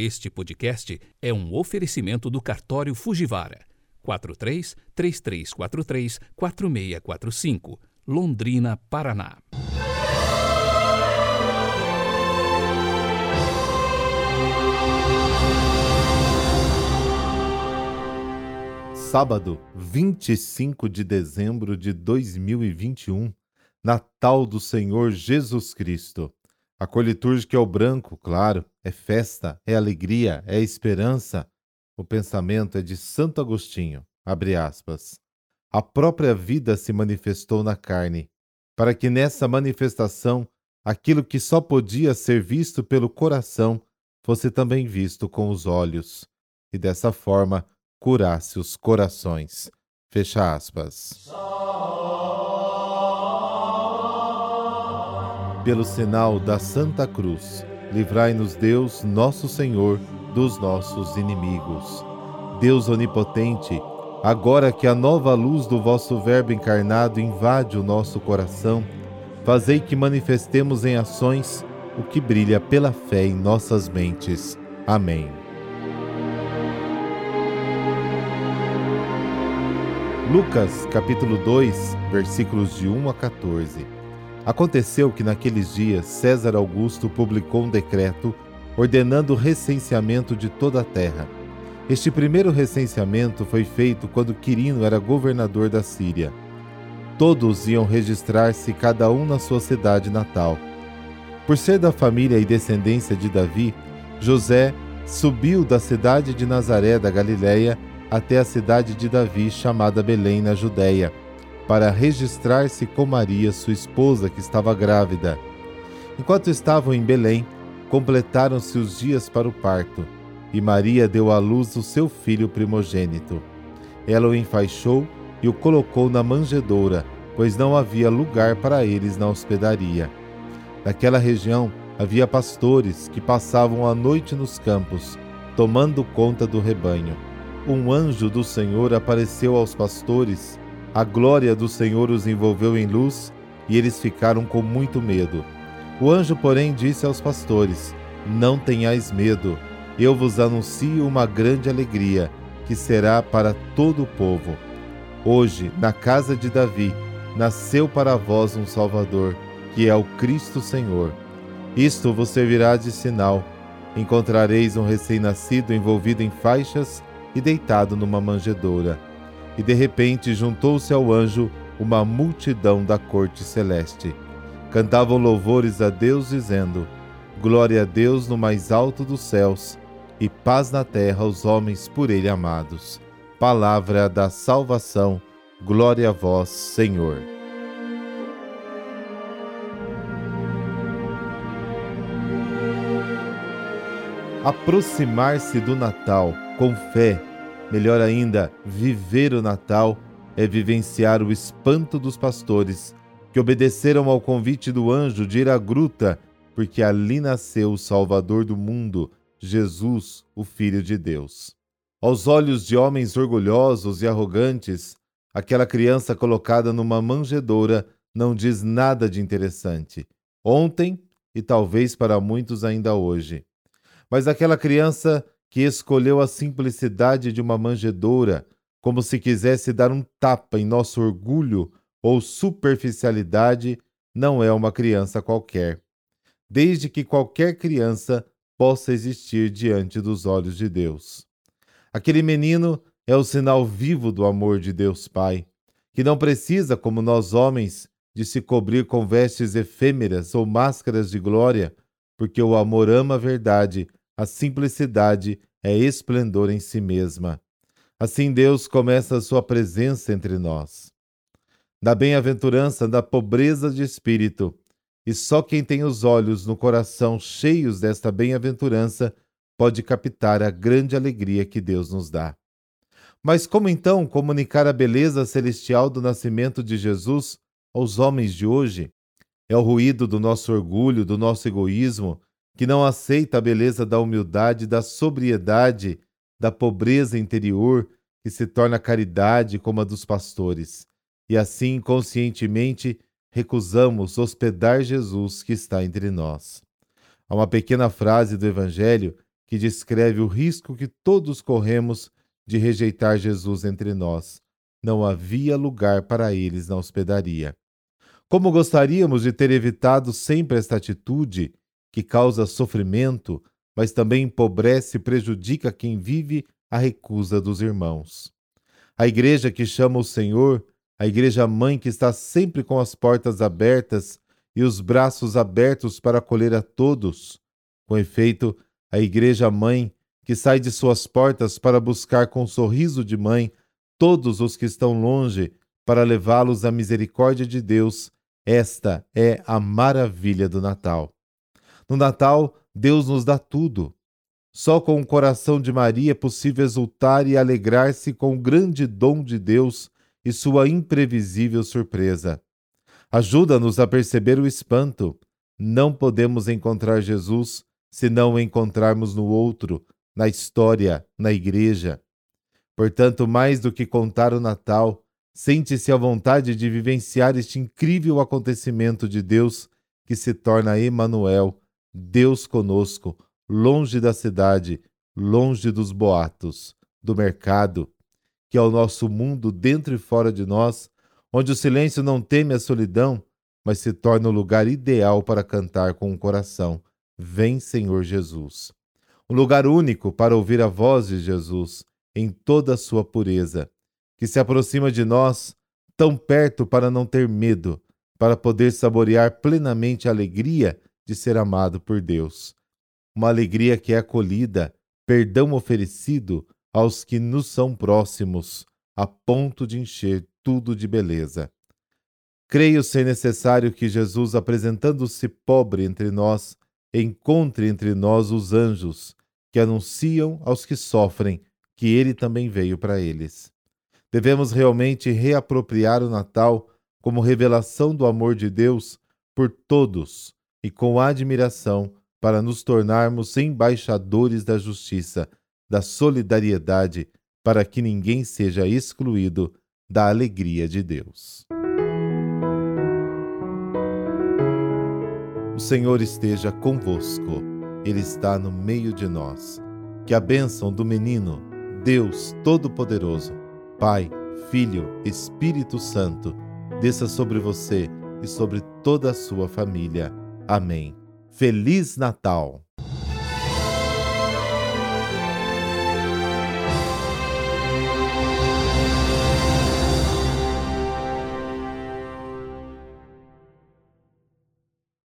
Este podcast é um oferecimento do cartório Fujivara 43 3343 4645, Londrina, Paraná. Sábado, 25 de dezembro de 2021, Natal do Senhor Jesus Cristo. A cor litúrgica é o branco, claro, é festa, é alegria, é esperança. O pensamento é de Santo Agostinho, abre aspas. A própria vida se manifestou na carne, para que nessa manifestação aquilo que só podia ser visto pelo coração fosse também visto com os olhos, e dessa forma curasse os corações. Fecha aspas. pelo sinal da Santa Cruz, livrai-nos Deus, nosso Senhor, dos nossos inimigos. Deus onipotente, agora que a nova luz do vosso Verbo encarnado invade o nosso coração, fazei que manifestemos em ações o que brilha pela fé em nossas mentes. Amém. Lucas capítulo 2, versículos de 1 a 14. Aconteceu que naqueles dias César Augusto publicou um decreto ordenando o recenseamento de toda a terra. Este primeiro recenseamento foi feito quando Quirino era governador da Síria. Todos iam registrar-se cada um na sua cidade natal. Por ser da família e descendência de Davi, José subiu da cidade de Nazaré da Galiléia até a cidade de Davi, chamada Belém, na Judéia para registrar-se com Maria, sua esposa, que estava grávida. Enquanto estavam em Belém, completaram-se os dias para o parto, e Maria deu à luz o seu filho primogênito. Ela o enfaixou e o colocou na manjedoura, pois não havia lugar para eles na hospedaria. Naquela região havia pastores que passavam a noite nos campos, tomando conta do rebanho. Um anjo do Senhor apareceu aos pastores a glória do Senhor os envolveu em luz e eles ficaram com muito medo. O anjo, porém, disse aos pastores: Não tenhais medo, eu vos anuncio uma grande alegria, que será para todo o povo. Hoje, na casa de Davi, nasceu para vós um Salvador, que é o Cristo Senhor. Isto vos servirá de sinal. Encontrareis um recém-nascido envolvido em faixas e deitado numa manjedoura e de repente juntou-se ao anjo uma multidão da corte celeste. Cantavam louvores a Deus, dizendo: Glória a Deus no mais alto dos céus e paz na terra aos homens por ele amados. Palavra da salvação, glória a vós, Senhor. Aproximar-se do Natal com fé Melhor ainda, viver o Natal é vivenciar o espanto dos pastores que obedeceram ao convite do anjo de ir à gruta, porque ali nasceu o Salvador do mundo, Jesus, o Filho de Deus. Aos olhos de homens orgulhosos e arrogantes, aquela criança colocada numa manjedoura não diz nada de interessante. Ontem e talvez para muitos ainda hoje. Mas aquela criança que escolheu a simplicidade de uma manjedoura, como se quisesse dar um tapa em nosso orgulho ou superficialidade, não é uma criança qualquer. Desde que qualquer criança possa existir diante dos olhos de Deus. Aquele menino é o sinal vivo do amor de Deus Pai, que não precisa, como nós homens, de se cobrir com vestes efêmeras ou máscaras de glória, porque o amor ama a verdade a simplicidade é esplendor em si mesma. Assim Deus começa a sua presença entre nós. Da bem-aventurança da pobreza de espírito, e só quem tem os olhos no coração cheios desta bem-aventurança pode captar a grande alegria que Deus nos dá. Mas como então comunicar a beleza celestial do nascimento de Jesus aos homens de hoje? É o ruído do nosso orgulho, do nosso egoísmo, que não aceita a beleza da humildade, da sobriedade, da pobreza interior, que se torna caridade como a dos pastores, e assim conscientemente recusamos hospedar Jesus que está entre nós. Há uma pequena frase do Evangelho que descreve o risco que todos corremos de rejeitar Jesus entre nós. Não havia lugar para eles na hospedaria. Como gostaríamos de ter evitado sempre esta atitude que causa sofrimento, mas também empobrece e prejudica quem vive a recusa dos irmãos. A igreja que chama o Senhor, a igreja mãe que está sempre com as portas abertas e os braços abertos para acolher a todos. Com efeito, a igreja mãe que sai de suas portas para buscar com sorriso de mãe todos os que estão longe para levá-los à misericórdia de Deus. Esta é a maravilha do Natal. No Natal, Deus nos dá tudo. Só com o coração de Maria é possível exultar e alegrar-se com o grande dom de Deus e sua imprevisível surpresa. Ajuda-nos a perceber o espanto. Não podemos encontrar Jesus se não o encontrarmos no outro, na história, na igreja. Portanto, mais do que contar o Natal, sente-se a vontade de vivenciar este incrível acontecimento de Deus que se torna Emanuel, Deus conosco, longe da cidade, longe dos boatos, do mercado, que é o nosso mundo dentro e fora de nós, onde o silêncio não teme a solidão, mas se torna o lugar ideal para cantar com o coração: Vem, Senhor Jesus. Um lugar único para ouvir a voz de Jesus em toda a sua pureza, que se aproxima de nós, tão perto para não ter medo, para poder saborear plenamente a alegria de ser amado por Deus. Uma alegria que é acolhida, perdão oferecido aos que nos são próximos, a ponto de encher tudo de beleza. Creio ser necessário que Jesus, apresentando-se pobre entre nós, encontre entre nós os anjos, que anunciam aos que sofrem que ele também veio para eles. Devemos realmente reapropriar o Natal como revelação do amor de Deus por todos e com admiração para nos tornarmos embaixadores da justiça, da solidariedade, para que ninguém seja excluído da alegria de Deus. O Senhor esteja convosco, Ele está no meio de nós. Que a bênção do menino, Deus Todo-Poderoso, Pai, Filho, Espírito Santo, desça sobre você e sobre toda a sua família. Amém. Feliz Natal!